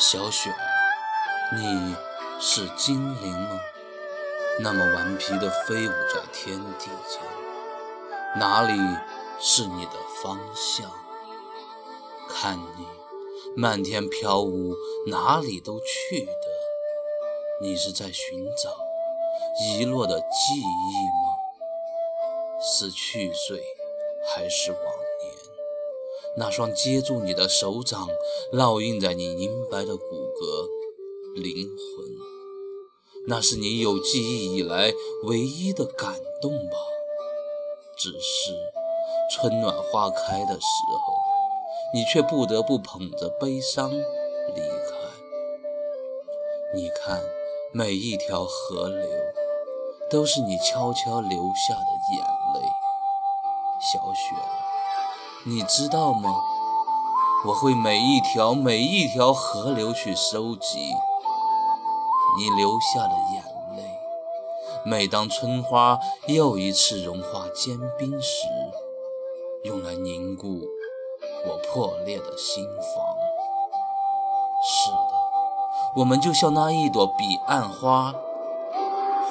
小雪，你是精灵吗？那么顽皮地飞舞在天地间，哪里是你的方向？看你漫天飘舞，哪里都去的，你是在寻找遗落的记忆吗？是去岁，还是往？那双接住你的手掌，烙印在你银白的骨骼、灵魂，那是你有记忆以来唯一的感动吧？只是春暖花开的时候，你却不得不捧着悲伤离开。你看，每一条河流，都是你悄悄流下的眼泪，小雪。你知道吗？我会每一条每一条河流去收集你留下的眼泪。每当春花又一次融化坚冰时，用来凝固我破裂的心房。是的，我们就像那一朵彼岸花，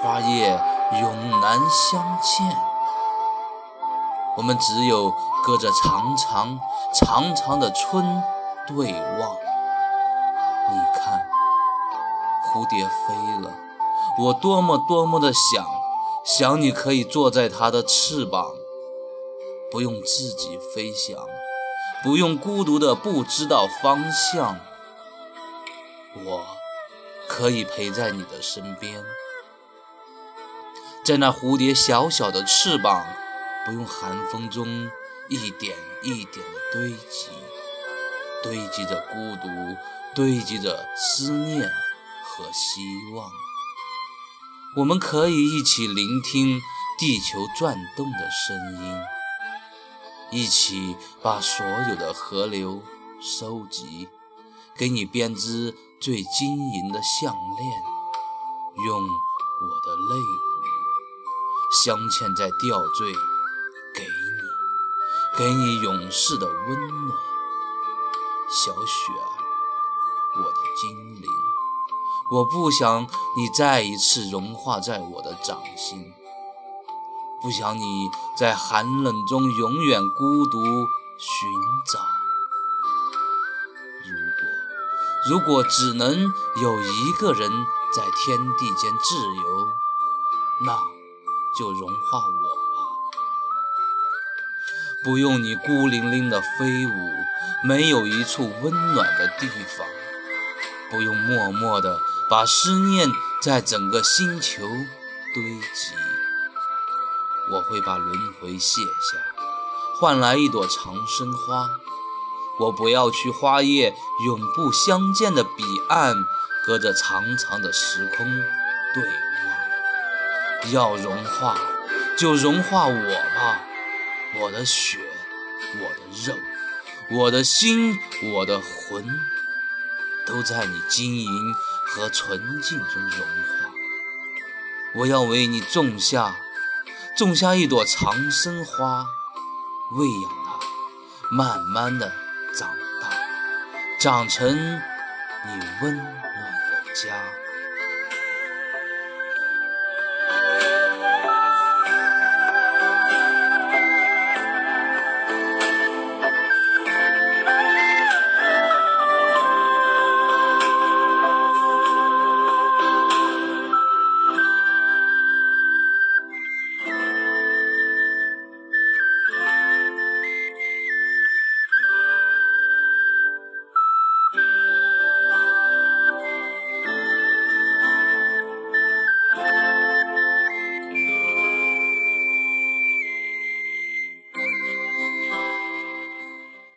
花叶永难相见。我们只有隔着长长长长的春对望。你看，蝴蝶飞了，我多么多么的想，想你可以坐在它的翅膀，不用自己飞翔，不用孤独的不知道方向。我可以陪在你的身边，在那蝴蝶小小的翅膀。不用寒风中一点一点的堆积，堆积着孤独，堆积着思念和希望。我们可以一起聆听地球转动的声音，一起把所有的河流收集，给你编织最晶莹的项链，用我的泪舞镶嵌在吊坠。给你，给你永世的温暖，小雪儿，我的精灵。我不想你再一次融化在我的掌心，不想你在寒冷中永远孤独寻找。如果，如果只能有一个人在天地间自由，那就融化我。不用你孤零零的飞舞，没有一处温暖的地方。不用默默的把思念在整个星球堆积。我会把轮回卸下，换来一朵长生花。我不要去花叶永不相见的彼岸，隔着长长的时空对望。要融化，就融化我吧。我的血，我的肉，我的心，我的魂，都在你晶莹和纯净中融化。我要为你种下，种下一朵长生花，喂养它，慢慢的长大，长成你温暖的家。